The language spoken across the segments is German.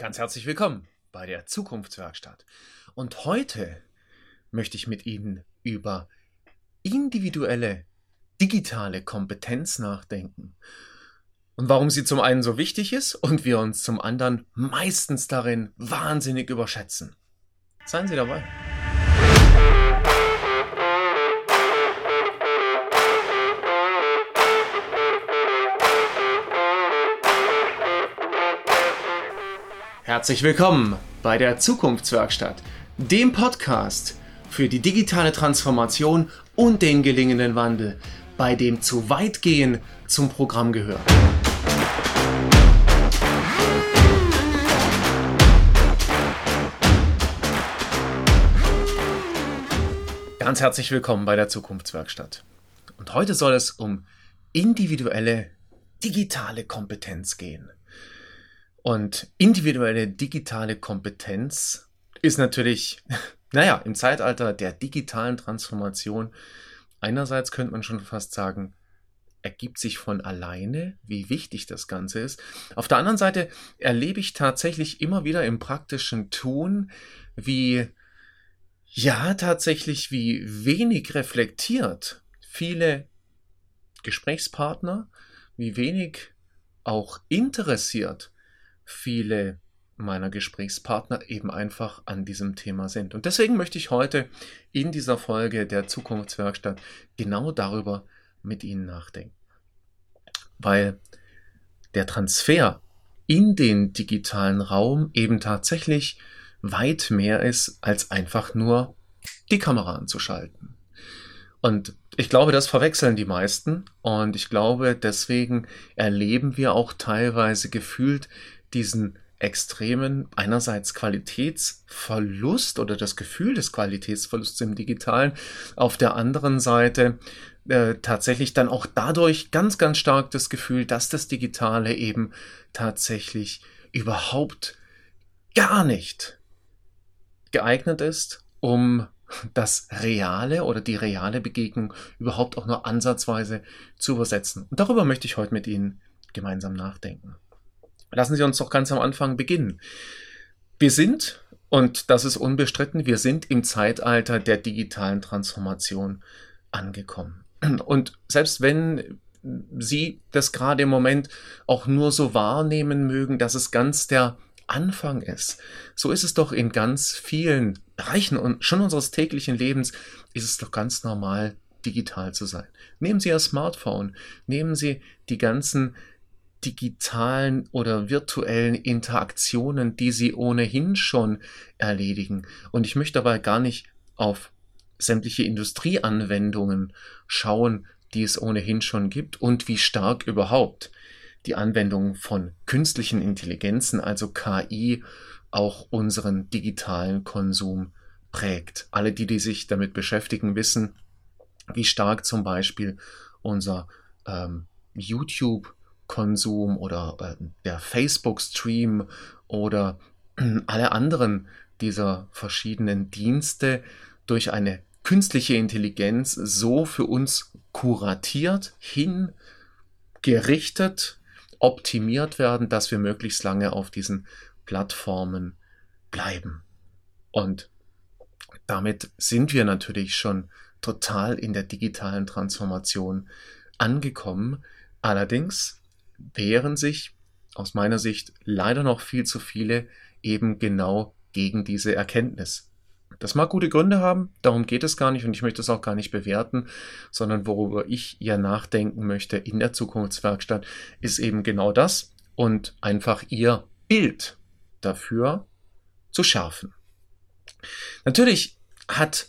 Ganz herzlich willkommen bei der Zukunftswerkstatt. Und heute möchte ich mit Ihnen über individuelle digitale Kompetenz nachdenken und warum sie zum einen so wichtig ist und wir uns zum anderen meistens darin wahnsinnig überschätzen. Seien Sie dabei. Herzlich willkommen bei der Zukunftswerkstatt, dem Podcast für die digitale Transformation und den gelingenden Wandel, bei dem zu weit gehen zum Programm gehört. Ganz herzlich willkommen bei der Zukunftswerkstatt. Und heute soll es um individuelle digitale Kompetenz gehen. Und individuelle digitale Kompetenz ist natürlich, naja, im Zeitalter der digitalen Transformation einerseits könnte man schon fast sagen, ergibt sich von alleine, wie wichtig das Ganze ist. Auf der anderen Seite erlebe ich tatsächlich immer wieder im praktischen Tun, wie, ja, tatsächlich, wie wenig reflektiert viele Gesprächspartner, wie wenig auch interessiert viele meiner Gesprächspartner eben einfach an diesem Thema sind. Und deswegen möchte ich heute in dieser Folge der Zukunftswerkstatt genau darüber mit Ihnen nachdenken. Weil der Transfer in den digitalen Raum eben tatsächlich weit mehr ist, als einfach nur die Kamera anzuschalten. Und ich glaube, das verwechseln die meisten. Und ich glaube, deswegen erleben wir auch teilweise gefühlt diesen extremen einerseits Qualitätsverlust oder das Gefühl des Qualitätsverlusts im digitalen, auf der anderen Seite äh, tatsächlich dann auch dadurch ganz, ganz stark das Gefühl, dass das Digitale eben tatsächlich überhaupt gar nicht geeignet ist, um das Reale oder die reale Begegnung überhaupt auch nur ansatzweise zu übersetzen. Und darüber möchte ich heute mit Ihnen gemeinsam nachdenken. Lassen Sie uns doch ganz am Anfang beginnen. Wir sind, und das ist unbestritten, wir sind im Zeitalter der digitalen Transformation angekommen. Und selbst wenn Sie das gerade im Moment auch nur so wahrnehmen mögen, dass es ganz der Anfang ist, so ist es doch in ganz vielen Bereichen und schon unseres täglichen Lebens ist es doch ganz normal, digital zu sein. Nehmen Sie Ihr Smartphone, nehmen Sie die ganzen digitalen oder virtuellen Interaktionen, die sie ohnehin schon erledigen. Und ich möchte aber gar nicht auf sämtliche Industrieanwendungen schauen, die es ohnehin schon gibt und wie stark überhaupt die Anwendung von künstlichen Intelligenzen, also KI, auch unseren digitalen Konsum prägt. Alle, die, die sich damit beschäftigen, wissen, wie stark zum Beispiel unser ähm, YouTube Konsum oder äh, der Facebook-Stream oder alle anderen dieser verschiedenen Dienste durch eine künstliche Intelligenz so für uns kuratiert, hingerichtet, optimiert werden, dass wir möglichst lange auf diesen Plattformen bleiben. Und damit sind wir natürlich schon total in der digitalen Transformation angekommen. Allerdings wehren sich aus meiner Sicht leider noch viel zu viele eben genau gegen diese Erkenntnis. Das mag gute Gründe haben, darum geht es gar nicht und ich möchte es auch gar nicht bewerten, sondern worüber ich ja nachdenken möchte in der Zukunftswerkstatt, ist eben genau das und einfach ihr Bild dafür zu schärfen. Natürlich hat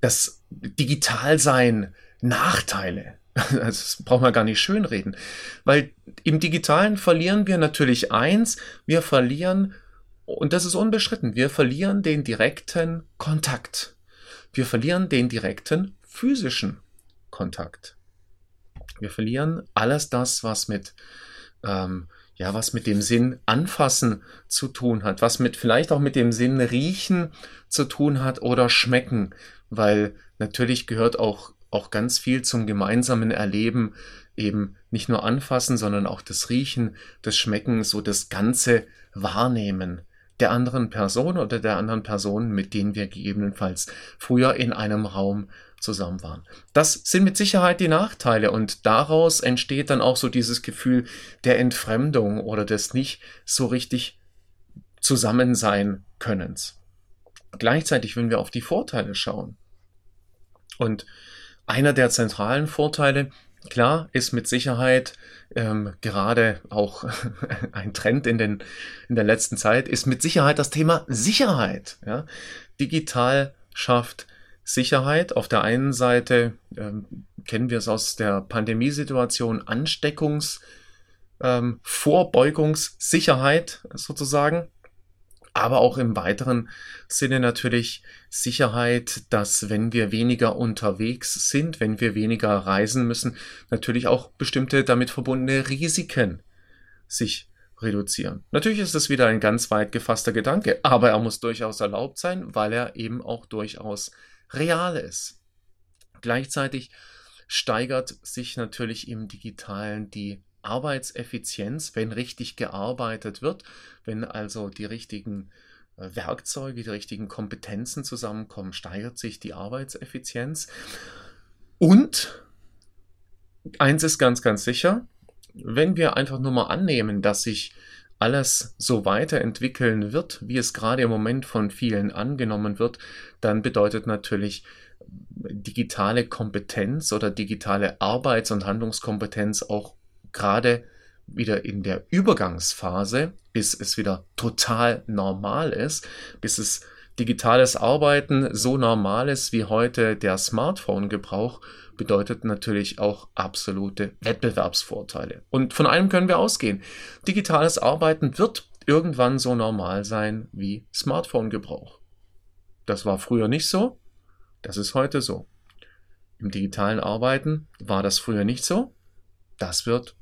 das Digitalsein Nachteile. Das braucht man gar nicht schönreden. Weil im Digitalen verlieren wir natürlich eins, wir verlieren, und das ist unbestritten, wir verlieren den direkten Kontakt. Wir verlieren den direkten physischen Kontakt. Wir verlieren alles das, was mit, ähm, ja, was mit dem Sinn anfassen zu tun hat, was mit vielleicht auch mit dem Sinn riechen zu tun hat oder schmecken, weil natürlich gehört auch auch ganz viel zum gemeinsamen Erleben eben nicht nur anfassen, sondern auch das Riechen, das Schmecken, so das ganze Wahrnehmen der anderen Person oder der anderen Personen, mit denen wir gegebenenfalls früher in einem Raum zusammen waren. Das sind mit Sicherheit die Nachteile und daraus entsteht dann auch so dieses Gefühl der Entfremdung oder des nicht so richtig Zusammensein Könnens. Gleichzeitig, wenn wir auf die Vorteile schauen und einer der zentralen Vorteile Klar, ist mit Sicherheit ähm, gerade auch ein Trend in, den, in der letzten Zeit, ist mit Sicherheit das Thema Sicherheit. Ja? Digital schafft Sicherheit. Auf der einen Seite ähm, kennen wir es aus der Pandemiesituation, Ansteckungs- ähm, sozusagen aber auch im weiteren Sinne natürlich Sicherheit, dass wenn wir weniger unterwegs sind, wenn wir weniger reisen müssen, natürlich auch bestimmte damit verbundene Risiken sich reduzieren. Natürlich ist das wieder ein ganz weit gefasster Gedanke, aber er muss durchaus erlaubt sein, weil er eben auch durchaus real ist. Gleichzeitig steigert sich natürlich im digitalen die Arbeitseffizienz, wenn richtig gearbeitet wird, wenn also die richtigen äh, Werkzeuge, die richtigen Kompetenzen zusammenkommen, steigert sich die Arbeitseffizienz. Und eins ist ganz, ganz sicher, wenn wir einfach nur mal annehmen, dass sich alles so weiterentwickeln wird, wie es gerade im Moment von vielen angenommen wird, dann bedeutet natürlich digitale Kompetenz oder digitale Arbeits- und Handlungskompetenz auch gerade wieder in der Übergangsphase, bis es wieder total normal ist, bis es digitales Arbeiten so normal ist wie heute der Smartphone-Gebrauch, bedeutet natürlich auch absolute Wettbewerbsvorteile. Und von einem können wir ausgehen. Digitales Arbeiten wird irgendwann so normal sein wie Smartphone-Gebrauch. Das war früher nicht so, das ist heute so. Im digitalen Arbeiten war das früher nicht so, das wird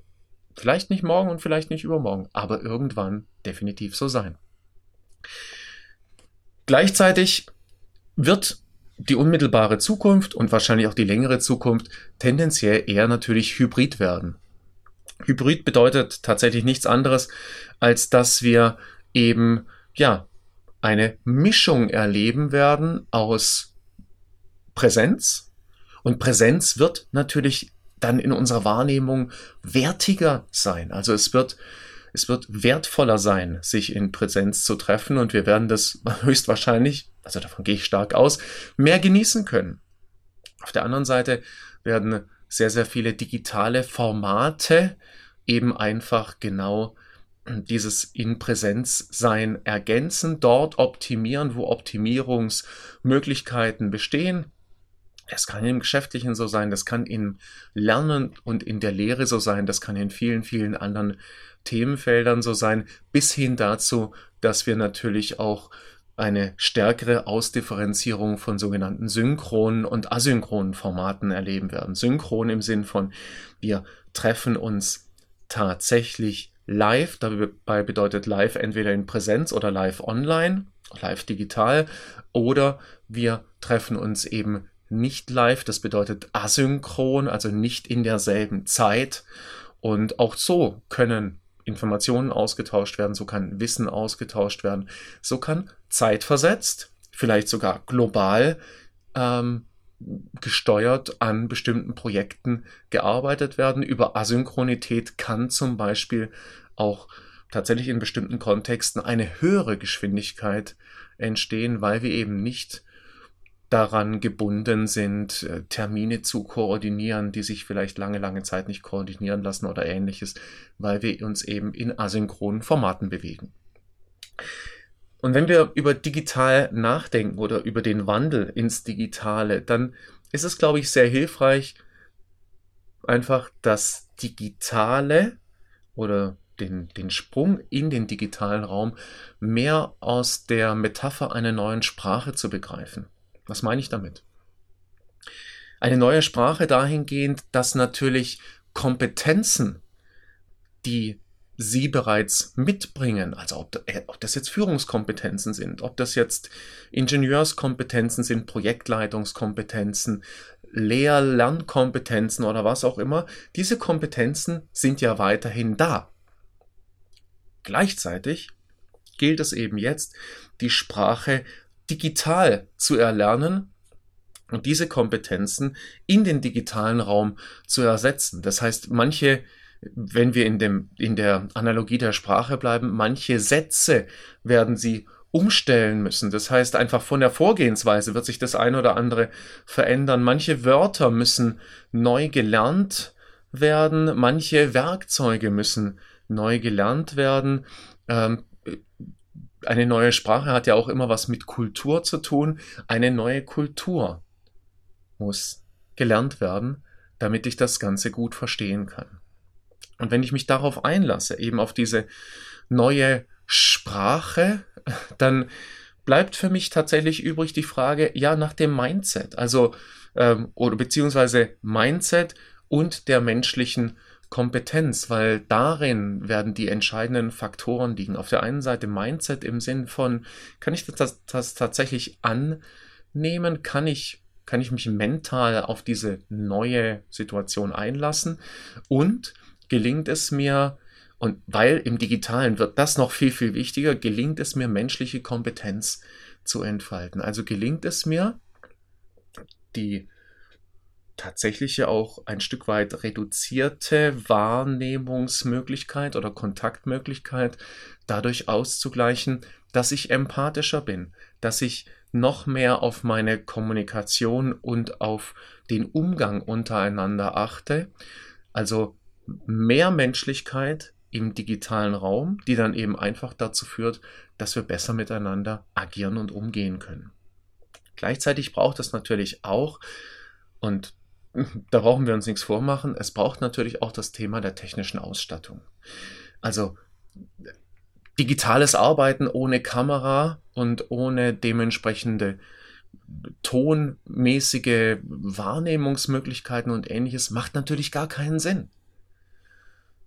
Vielleicht nicht morgen und vielleicht nicht übermorgen, aber irgendwann definitiv so sein. Gleichzeitig wird die unmittelbare Zukunft und wahrscheinlich auch die längere Zukunft tendenziell eher natürlich hybrid werden. Hybrid bedeutet tatsächlich nichts anderes, als dass wir eben, ja, eine Mischung erleben werden aus Präsenz. Und Präsenz wird natürlich dann in unserer Wahrnehmung wertiger sein. Also es wird, es wird wertvoller sein, sich in Präsenz zu treffen und wir werden das höchstwahrscheinlich, also davon gehe ich stark aus, mehr genießen können. Auf der anderen Seite werden sehr, sehr viele digitale Formate eben einfach genau dieses in Präsenz sein ergänzen, dort optimieren, wo Optimierungsmöglichkeiten bestehen. Das kann im Geschäftlichen so sein, das kann im Lernen und in der Lehre so sein, das kann in vielen, vielen anderen Themenfeldern so sein, bis hin dazu, dass wir natürlich auch eine stärkere Ausdifferenzierung von sogenannten synchronen und asynchronen Formaten erleben werden. Synchron im Sinn von, wir treffen uns tatsächlich live, dabei bedeutet live entweder in Präsenz oder live online, live digital, oder wir treffen uns eben nicht live, das bedeutet asynchron, also nicht in derselben Zeit. Und auch so können Informationen ausgetauscht werden, so kann Wissen ausgetauscht werden, so kann zeitversetzt, vielleicht sogar global ähm, gesteuert an bestimmten Projekten gearbeitet werden. Über Asynchronität kann zum Beispiel auch tatsächlich in bestimmten Kontexten eine höhere Geschwindigkeit entstehen, weil wir eben nicht daran gebunden sind, äh, Termine zu koordinieren, die sich vielleicht lange, lange Zeit nicht koordinieren lassen oder ähnliches, weil wir uns eben in asynchronen Formaten bewegen. Und wenn wir über digital nachdenken oder über den Wandel ins Digitale, dann ist es, glaube ich, sehr hilfreich, einfach das Digitale oder den, den Sprung in den digitalen Raum mehr aus der Metapher einer neuen Sprache zu begreifen. Was meine ich damit? Eine neue Sprache dahingehend, dass natürlich Kompetenzen, die sie bereits mitbringen, also ob, äh, ob, das jetzt Führungskompetenzen sind, ob das jetzt Ingenieurskompetenzen sind, Projektleitungskompetenzen, Lehr-, Lernkompetenzen oder was auch immer, diese Kompetenzen sind ja weiterhin da. Gleichzeitig gilt es eben jetzt, die Sprache digital zu erlernen und diese Kompetenzen in den digitalen Raum zu ersetzen. Das heißt, manche wenn wir in, dem, in der Analogie der Sprache bleiben, manche Sätze werden sie umstellen müssen. Das heißt, einfach von der Vorgehensweise wird sich das eine oder andere verändern. Manche Wörter müssen neu gelernt werden, manche Werkzeuge müssen neu gelernt werden. Ähm, eine neue Sprache hat ja auch immer was mit Kultur zu tun. Eine neue Kultur muss gelernt werden, damit ich das Ganze gut verstehen kann. Und wenn ich mich darauf einlasse, eben auf diese neue Sprache, dann bleibt für mich tatsächlich übrig die Frage, ja, nach dem Mindset, also ähm, oder beziehungsweise Mindset und der menschlichen Kompetenz, weil darin werden die entscheidenden Faktoren liegen. Auf der einen Seite Mindset im Sinn von, kann ich das, das tatsächlich annehmen? Kann ich, kann ich mich mental auf diese neue Situation einlassen? Und gelingt es mir, und weil im digitalen wird das noch viel, viel wichtiger, gelingt es mir, menschliche Kompetenz zu entfalten. Also gelingt es mir, die tatsächliche auch ein Stück weit reduzierte Wahrnehmungsmöglichkeit oder Kontaktmöglichkeit dadurch auszugleichen, dass ich empathischer bin, dass ich noch mehr auf meine Kommunikation und auf den Umgang untereinander achte. Also mehr Menschlichkeit im digitalen Raum, die dann eben einfach dazu führt, dass wir besser miteinander agieren und umgehen können. Gleichzeitig braucht es natürlich auch, und da brauchen wir uns nichts vormachen, es braucht natürlich auch das Thema der technischen Ausstattung. Also digitales Arbeiten ohne Kamera und ohne dementsprechende tonmäßige Wahrnehmungsmöglichkeiten und ähnliches macht natürlich gar keinen Sinn.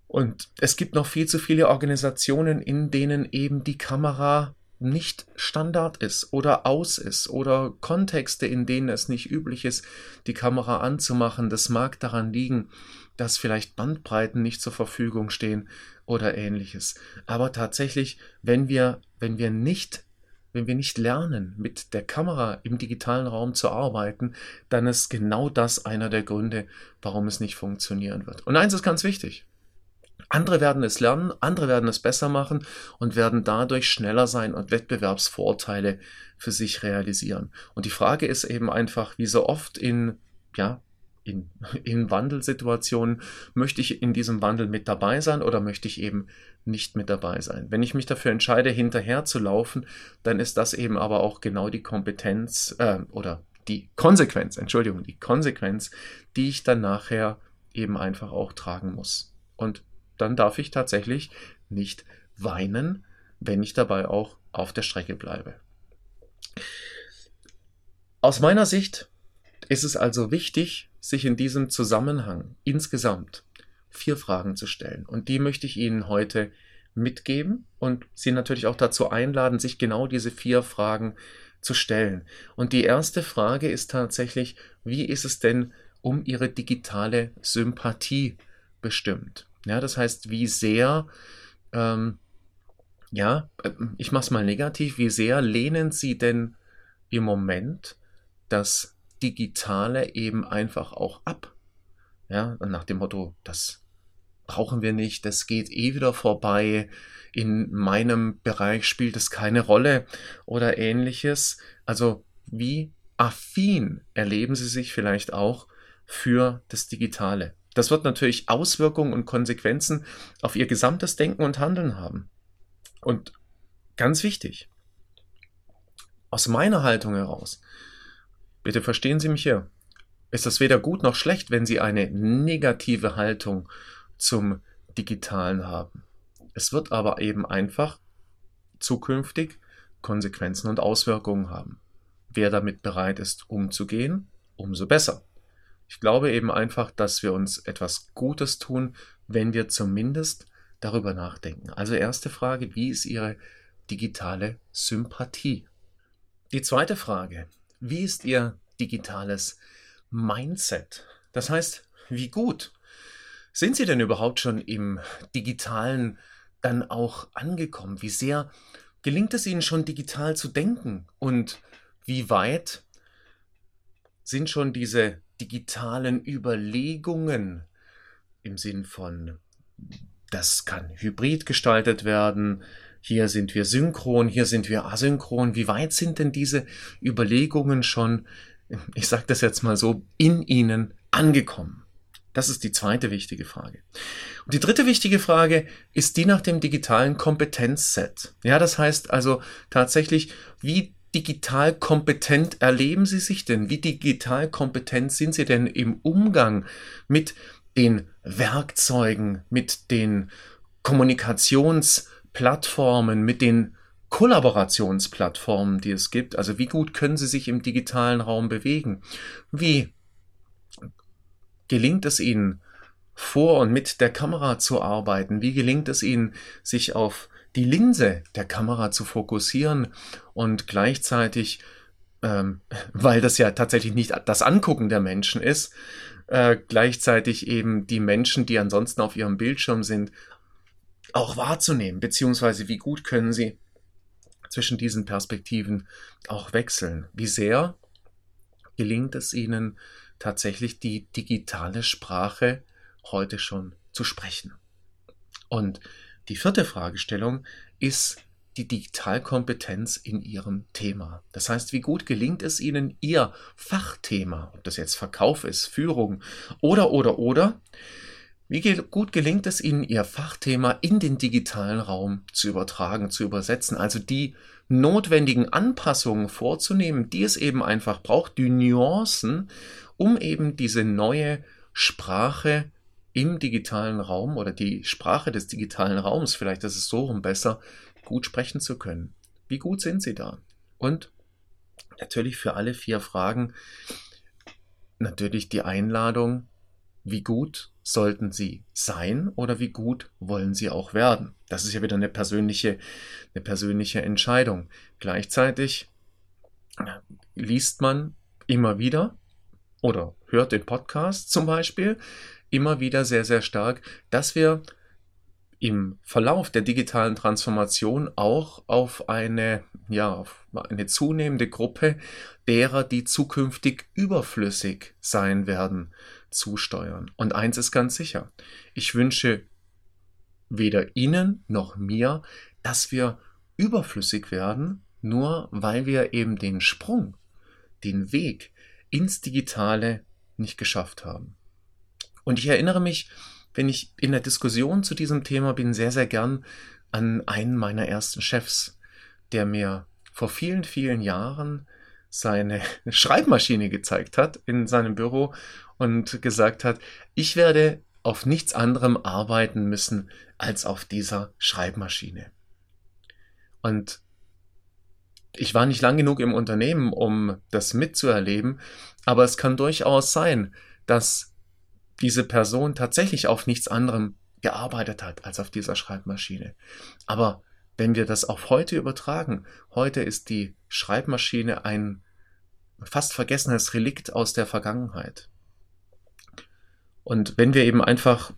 Und es gibt noch viel zu viele Organisationen, in denen eben die Kamera nicht Standard ist oder aus ist oder Kontexte, in denen es nicht üblich ist, die Kamera anzumachen. Das mag daran liegen, dass vielleicht Bandbreiten nicht zur Verfügung stehen oder ähnliches. Aber tatsächlich, wenn wir, wenn wir nicht wenn wir nicht lernen, mit der Kamera im digitalen Raum zu arbeiten, dann ist genau das einer der Gründe, warum es nicht funktionieren wird. Und eins ist ganz wichtig. Andere werden es lernen, andere werden es besser machen und werden dadurch schneller sein und Wettbewerbsvorteile für sich realisieren. Und die Frage ist eben einfach, wie so oft in, ja, in, in Wandelsituationen, möchte ich in diesem Wandel mit dabei sein oder möchte ich eben nicht mit dabei sein? Wenn ich mich dafür entscheide, hinterher zu laufen, dann ist das eben aber auch genau die Kompetenz äh, oder die Konsequenz, Entschuldigung, die Konsequenz, die ich dann nachher eben einfach auch tragen muss. Und dann darf ich tatsächlich nicht weinen, wenn ich dabei auch auf der Strecke bleibe. Aus meiner Sicht ist es also wichtig, sich in diesem Zusammenhang insgesamt vier Fragen zu stellen. Und die möchte ich Ihnen heute mitgeben und Sie natürlich auch dazu einladen, sich genau diese vier Fragen zu stellen. Und die erste Frage ist tatsächlich, wie ist es denn um Ihre digitale Sympathie bestimmt? Ja, das heißt, wie sehr, ähm, ja, äh, ich mache es mal negativ, wie sehr lehnen Sie denn im Moment das Digitale eben einfach auch ab? Ja, nach dem Motto, das brauchen wir nicht, das geht eh wieder vorbei, in meinem Bereich spielt es keine Rolle oder ähnliches. Also wie affin erleben Sie sich vielleicht auch für das Digitale? Das wird natürlich Auswirkungen und Konsequenzen auf ihr gesamtes Denken und Handeln haben. Und ganz wichtig, aus meiner Haltung heraus, bitte verstehen Sie mich hier, ist das weder gut noch schlecht, wenn Sie eine negative Haltung zum Digitalen haben. Es wird aber eben einfach zukünftig Konsequenzen und Auswirkungen haben. Wer damit bereit ist, umzugehen, umso besser. Ich glaube eben einfach, dass wir uns etwas Gutes tun, wenn wir zumindest darüber nachdenken. Also erste Frage, wie ist Ihre digitale Sympathie? Die zweite Frage, wie ist Ihr digitales Mindset? Das heißt, wie gut sind Sie denn überhaupt schon im digitalen dann auch angekommen? Wie sehr gelingt es Ihnen schon digital zu denken? Und wie weit sind schon diese digitalen Überlegungen im Sinn von, das kann hybrid gestaltet werden, hier sind wir synchron, hier sind wir asynchron. Wie weit sind denn diese Überlegungen schon, ich sage das jetzt mal so, in Ihnen angekommen? Das ist die zweite wichtige Frage. Und die dritte wichtige Frage ist die nach dem digitalen Kompetenzset. Ja, das heißt also tatsächlich, wie digital kompetent erleben Sie sich denn? Wie digital kompetent sind Sie denn im Umgang mit den Werkzeugen, mit den Kommunikationsplattformen, mit den Kollaborationsplattformen, die es gibt? Also wie gut können Sie sich im digitalen Raum bewegen? Wie gelingt es Ihnen, vor und mit der Kamera zu arbeiten? Wie gelingt es Ihnen, sich auf die Linse der Kamera zu fokussieren und gleichzeitig, ähm, weil das ja tatsächlich nicht das Angucken der Menschen ist, äh, gleichzeitig eben die Menschen, die ansonsten auf ihrem Bildschirm sind, auch wahrzunehmen, beziehungsweise wie gut können sie zwischen diesen Perspektiven auch wechseln. Wie sehr gelingt es ihnen tatsächlich die digitale Sprache heute schon zu sprechen? Und die vierte Fragestellung ist die Digitalkompetenz in Ihrem Thema. Das heißt, wie gut gelingt es Ihnen, Ihr Fachthema, ob das jetzt Verkauf ist, Führung oder, oder, oder, wie gut gelingt es Ihnen, Ihr Fachthema in den digitalen Raum zu übertragen, zu übersetzen, also die notwendigen Anpassungen vorzunehmen, die es eben einfach braucht, die Nuancen, um eben diese neue Sprache im digitalen Raum oder die Sprache des digitalen Raums, vielleicht ist es so rum besser, gut sprechen zu können. Wie gut sind Sie da? Und natürlich für alle vier Fragen natürlich die Einladung, wie gut sollten Sie sein oder wie gut wollen Sie auch werden? Das ist ja wieder eine persönliche, eine persönliche Entscheidung. Gleichzeitig liest man immer wieder oder hört den Podcast zum Beispiel, immer wieder sehr, sehr stark, dass wir im Verlauf der digitalen Transformation auch auf eine, ja, auf eine zunehmende Gruppe derer, die zukünftig überflüssig sein werden, zusteuern. Und eins ist ganz sicher. Ich wünsche weder Ihnen noch mir, dass wir überflüssig werden, nur weil wir eben den Sprung, den Weg ins Digitale nicht geschafft haben. Und ich erinnere mich, wenn ich in der Diskussion zu diesem Thema bin, sehr, sehr gern an einen meiner ersten Chefs, der mir vor vielen, vielen Jahren seine Schreibmaschine gezeigt hat in seinem Büro und gesagt hat, ich werde auf nichts anderem arbeiten müssen als auf dieser Schreibmaschine. Und ich war nicht lang genug im Unternehmen, um das mitzuerleben, aber es kann durchaus sein, dass diese Person tatsächlich auf nichts anderem gearbeitet hat als auf dieser Schreibmaschine. Aber wenn wir das auf heute übertragen, heute ist die Schreibmaschine ein fast vergessenes Relikt aus der Vergangenheit. Und wenn wir eben einfach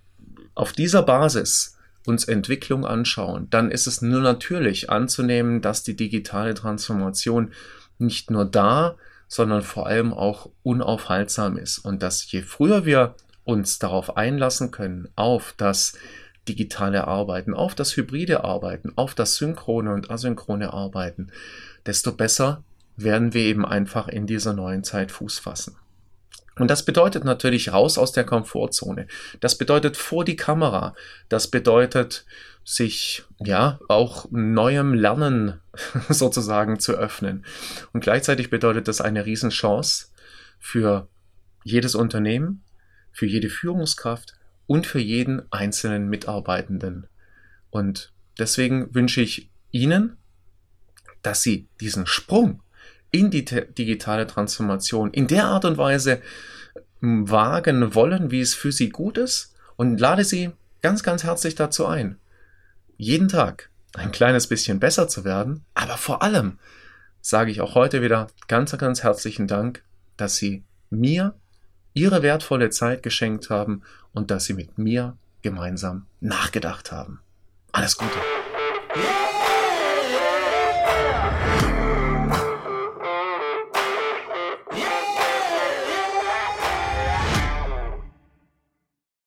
auf dieser Basis uns Entwicklung anschauen, dann ist es nur natürlich anzunehmen, dass die digitale Transformation nicht nur da, sondern vor allem auch unaufhaltsam ist und dass je früher wir uns darauf einlassen können, auf das digitale Arbeiten, auf das hybride Arbeiten, auf das synchrone und asynchrone Arbeiten, desto besser werden wir eben einfach in dieser neuen Zeit Fuß fassen. Und das bedeutet natürlich raus aus der Komfortzone. Das bedeutet vor die Kamera. Das bedeutet sich ja auch neuem Lernen sozusagen zu öffnen. Und gleichzeitig bedeutet das eine Riesenchance für jedes Unternehmen, für jede Führungskraft und für jeden einzelnen Mitarbeitenden. Und deswegen wünsche ich Ihnen, dass Sie diesen Sprung in die digitale Transformation in der Art und Weise wagen wollen, wie es für Sie gut ist und lade Sie ganz, ganz herzlich dazu ein. jeden Tag ein kleines bisschen besser zu werden, aber vor allem sage ich auch heute wieder ganz, ganz herzlichen Dank, dass Sie mir Ihre wertvolle Zeit geschenkt haben und dass Sie mit mir gemeinsam nachgedacht haben. Alles Gute.